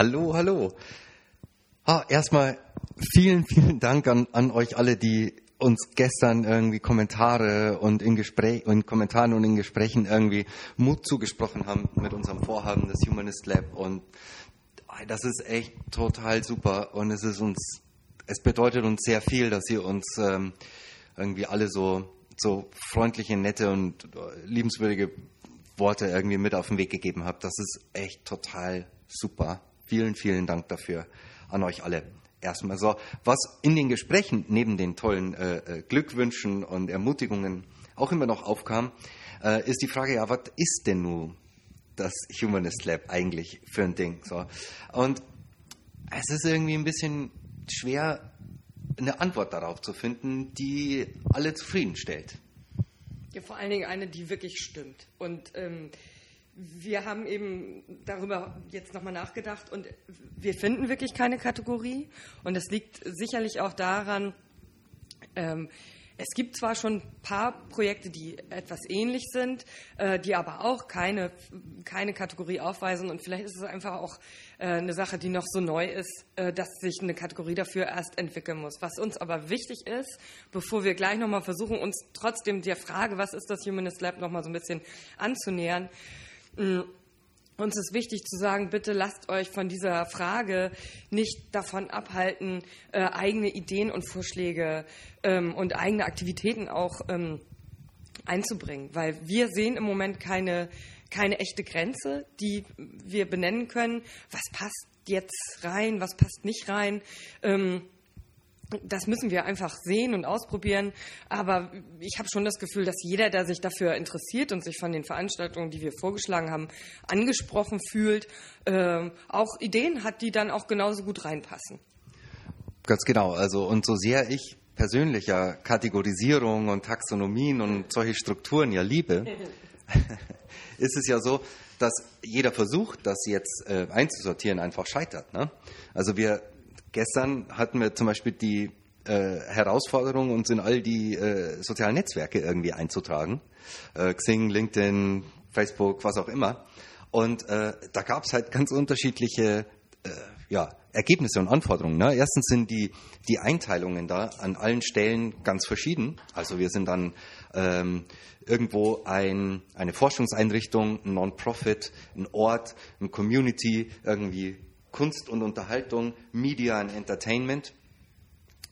Hallo, hallo. Ah, erstmal vielen, vielen Dank an, an euch alle, die uns gestern irgendwie Kommentare und in Gespräch, in Kommentaren und in Gesprächen irgendwie Mut zugesprochen haben mit unserem Vorhaben des Humanist Lab und ah, das ist echt total super und es ist uns, es bedeutet uns sehr viel, dass ihr uns ähm, irgendwie alle so so freundliche, nette und liebenswürdige Worte irgendwie mit auf den Weg gegeben habt. Das ist echt total super. Vielen, vielen Dank dafür an euch alle. Erstmal so, was in den Gesprächen neben den tollen äh, äh, Glückwünschen und Ermutigungen auch immer noch aufkam, äh, ist die Frage, ja, was ist denn nun das Humanist Lab eigentlich für ein Ding? So. Und es ist irgendwie ein bisschen schwer, eine Antwort darauf zu finden, die alle zufriedenstellt. Ja, vor allen Dingen eine, die wirklich stimmt. Und ähm, wir haben eben darüber jetzt nochmal nachgedacht und wir finden wirklich keine Kategorie. Und das liegt sicherlich auch daran, ähm, es gibt zwar schon ein paar Projekte, die etwas ähnlich sind, äh, die aber auch keine, keine Kategorie aufweisen. Und vielleicht ist es einfach auch äh, eine Sache, die noch so neu ist, äh, dass sich eine Kategorie dafür erst entwickeln muss. Was uns aber wichtig ist, bevor wir gleich nochmal versuchen, uns trotzdem der Frage, was ist das Humanist Lab, nochmal so ein bisschen anzunähern, uns ist wichtig zu sagen, bitte lasst euch von dieser Frage nicht davon abhalten, äh, eigene Ideen und Vorschläge ähm, und eigene Aktivitäten auch ähm, einzubringen, weil wir sehen im Moment keine, keine echte Grenze, die wir benennen können. Was passt jetzt rein, was passt nicht rein? Ähm, das müssen wir einfach sehen und ausprobieren. Aber ich habe schon das Gefühl, dass jeder, der sich dafür interessiert und sich von den Veranstaltungen, die wir vorgeschlagen haben, angesprochen fühlt, äh, auch Ideen hat, die dann auch genauso gut reinpassen. Ganz genau. Also und so sehr ich persönlich ja Kategorisierung und Taxonomien und solche Strukturen ja liebe, ist es ja so, dass jeder Versuch, das jetzt äh, einzusortieren, einfach scheitert. Ne? Also wir Gestern hatten wir zum Beispiel die äh, Herausforderung, uns in all die äh, sozialen Netzwerke irgendwie einzutragen. Äh, Xing, LinkedIn, Facebook, was auch immer. Und äh, da gab es halt ganz unterschiedliche äh, ja, Ergebnisse und Anforderungen. Ne? Erstens sind die, die Einteilungen da an allen Stellen ganz verschieden. Also wir sind dann ähm, irgendwo ein, eine Forschungseinrichtung, ein Non-Profit, ein Ort, eine Community, irgendwie Kunst und Unterhaltung, Media und Entertainment.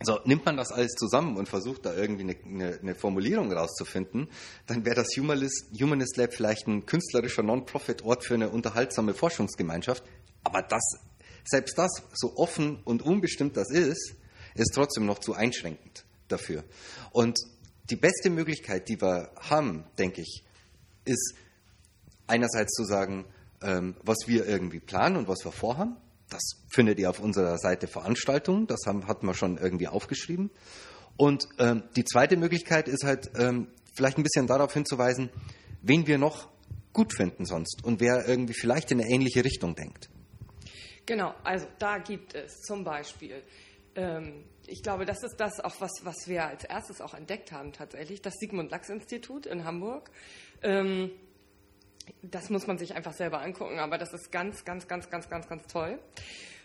So, nimmt man das alles zusammen und versucht da irgendwie eine, eine, eine Formulierung rauszufinden, dann wäre das Humanist, Humanist Lab vielleicht ein künstlerischer Non-Profit-Ort für eine unterhaltsame Forschungsgemeinschaft. Aber das, selbst das, so offen und unbestimmt das ist, ist trotzdem noch zu einschränkend dafür. Und die beste Möglichkeit, die wir haben, denke ich, ist einerseits zu sagen, ähm, was wir irgendwie planen und was wir vorhaben das findet ihr auf unserer Seite Veranstaltungen, das haben, hatten wir schon irgendwie aufgeschrieben. Und ähm, die zweite Möglichkeit ist halt ähm, vielleicht ein bisschen darauf hinzuweisen, wen wir noch gut finden sonst und wer irgendwie vielleicht in eine ähnliche Richtung denkt. Genau, also da gibt es zum Beispiel, ähm, ich glaube, das ist das auch, was, was wir als erstes auch entdeckt haben tatsächlich, das Sigmund Lachs Institut in Hamburg. Ähm, das muss man sich einfach selber angucken, aber das ist ganz, ganz, ganz, ganz, ganz, ganz toll.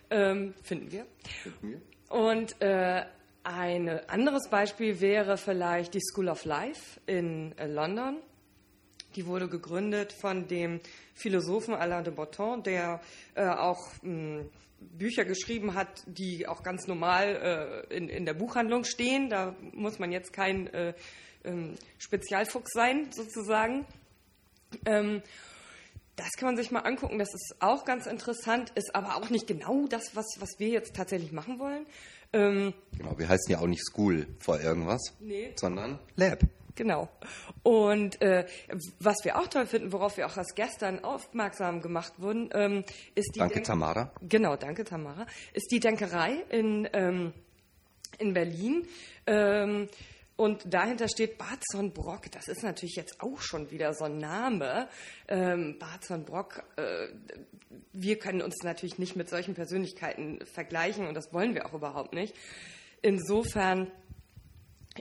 Ähm, finden wir. Finden wir. Und äh, ein anderes Beispiel wäre vielleicht die School of Life in äh, London. Die wurde gegründet von dem Philosophen Alain de Botton, der äh, auch mh, hm, Bücher geschrieben hat, die auch ganz normal äh, in, in, der Buchhandlung stehen. Da muss man jetzt kein äh, ähm, Spezialfuchs sein, sozusagen. Ähm, das kann man sich mal angucken, das ist auch ganz interessant, ist aber auch nicht genau das, was, was wir jetzt tatsächlich machen wollen. Ähm, genau, wir heißen ja auch nicht School vor irgendwas, nee. sondern Lab. Genau. Und äh, was wir auch toll finden, worauf wir auch erst gestern aufmerksam gemacht wurden, ähm, ist die. Danke, Denk Tamara. Genau, danke, Tamara. Ist die Denkerei in, ähm, in Berlin. Ähm, und dahinter steht Barzon Brock. Das ist natürlich jetzt auch schon wieder so ein Name. Ähm, Barzon Brock, äh, wir können uns natürlich nicht mit solchen Persönlichkeiten vergleichen und das wollen wir auch überhaupt nicht. Insofern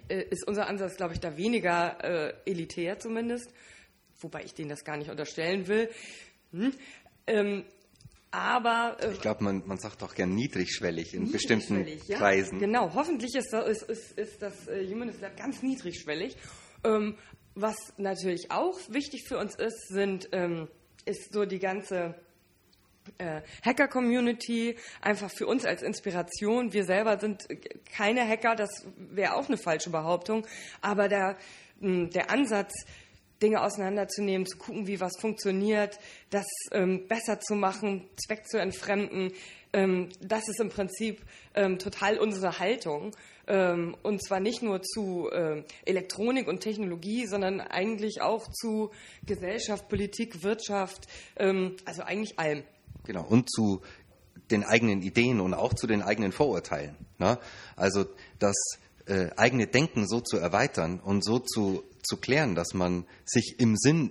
äh, ist unser Ansatz, glaube ich, da weniger äh, elitär zumindest, wobei ich denen das gar nicht unterstellen will. Hm? Ähm, Aber äh, ich glaube, man, man sagt auch gern niedrigschwellig in bestimmten ja, Kreisen. Genau, hoffentlich ist, ist, ist, ist das äh, Humanist Lab ganz niedrigschwellig. Ähm, was natürlich auch wichtig für uns ist, sind, ähm, ist so die ganze äh, Hacker-Community, einfach für uns als Inspiration. Wir selber sind keine Hacker, das wäre auch eine falsche Behauptung, aber der, der Ansatz, Dinge auseinanderzunehmen, zu gucken, wie was funktioniert, das ähm, besser zu machen, Zweck zu entfremden. Ähm, das ist im Prinzip ähm, total unsere Haltung. Ähm, und zwar nicht nur zu äh, Elektronik und Technologie, sondern eigentlich auch zu Gesellschaft, Politik, Wirtschaft, ähm, also eigentlich allem. Genau, und zu den eigenen Ideen und auch zu den eigenen Vorurteilen. Ne? Also das äh, eigene Denken so zu erweitern und so zu, zu klären, dass man sich im Sinn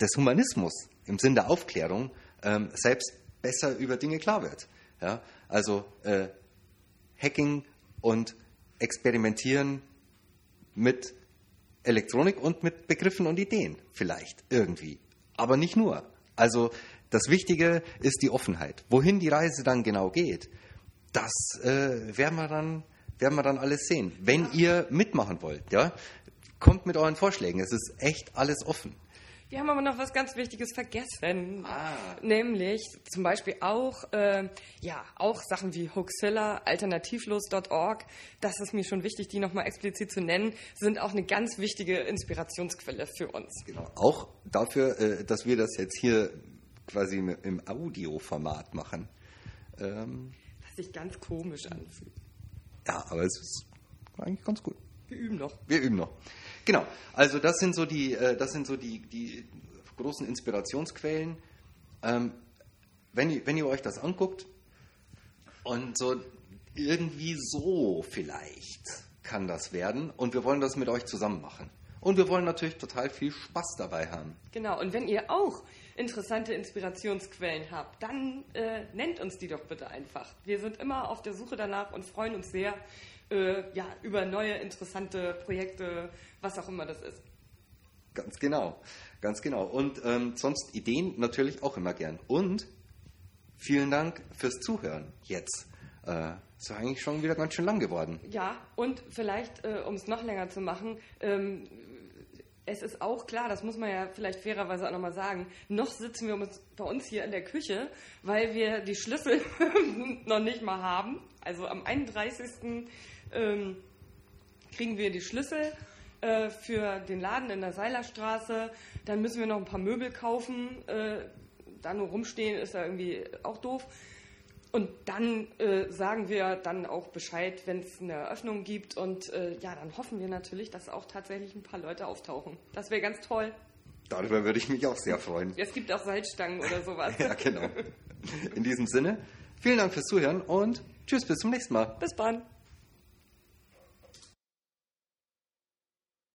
des Humanismus, im Sinn der Aufklärung, ähm, selbst besser über Dinge klar wird. Ja? Also äh, Hacking und Experimentieren mit Elektronik und mit Begriffen und Ideen vielleicht irgendwie. Aber nicht nur. Also das Wichtige ist die Offenheit. Wohin die Reise dann genau geht, das äh, werden, wir dann, werden wir dann alles sehen. Wenn ihr mitmachen wollt, ja, kommt mit euren Vorschlägen. Es ist echt alles offen. Wir haben aber noch was ganz Wichtiges vergessen. Ah. Nämlich zum Beispiel auch, äh, ja, auch Sachen wie Hoaxilla, alternativlos.org. Das ist mir schon wichtig, die nochmal explizit zu nennen, sind auch eine ganz wichtige Inspirationsquelle für uns. Genau. Auch dafür, äh, dass wir das jetzt hier quasi im Audioformat machen. Ähm, Was sich ganz komisch anfühlt. Ja, aber es ist eigentlich ganz gut. Wir üben noch. Wir üben noch. Genau. Also das sind so die, äh, das sind so die, die großen Inspirationsquellen. Ähm, wenn, ihr, wenn ihr euch das anguckt und so irgendwie so vielleicht kann das werden und wir wollen das mit euch zusammen machen. Und wir wollen natürlich total viel Spaß dabei haben. Genau, und wenn ihr auch interessante Inspirationsquellen habt, dann äh, nennt uns die doch bitte einfach. Wir sind immer auf der Suche danach und freuen uns sehr äh, ja, über neue interessante Projekte, was auch immer das ist. Ganz genau, ganz genau. Und ähm, sonst Ideen natürlich auch immer gern. Und vielen Dank fürs Zuhören jetzt. Äh, ist ja eigentlich schon wieder ganz schön lang geworden. Ja, und vielleicht, äh, um es noch länger zu machen, ähm, es ist auch klar, das muss man ja vielleicht fairerweise auch nochmal sagen, noch sitzen wir bei uns hier in der Küche, weil wir die Schlüssel noch nicht mal haben. Also am 31. Ähm, kriegen wir die Schlüssel äh, für den Laden in der Seilerstraße. Dann müssen wir noch ein paar Möbel kaufen. Äh, da nur rumstehen ist ja irgendwie auch doof. Und dann äh, sagen wir dann auch Bescheid, wenn es eine Eröffnung gibt. Und äh, ja, dann hoffen wir natürlich, dass auch tatsächlich ein paar Leute auftauchen. Das wäre ganz toll. Darüber würde ich mich auch sehr freuen. Es gibt auch Salzstangen oder sowas. ja, genau. In diesem Sinne, vielen Dank fürs Zuhören und tschüss, bis zum nächsten Mal. Bis dann.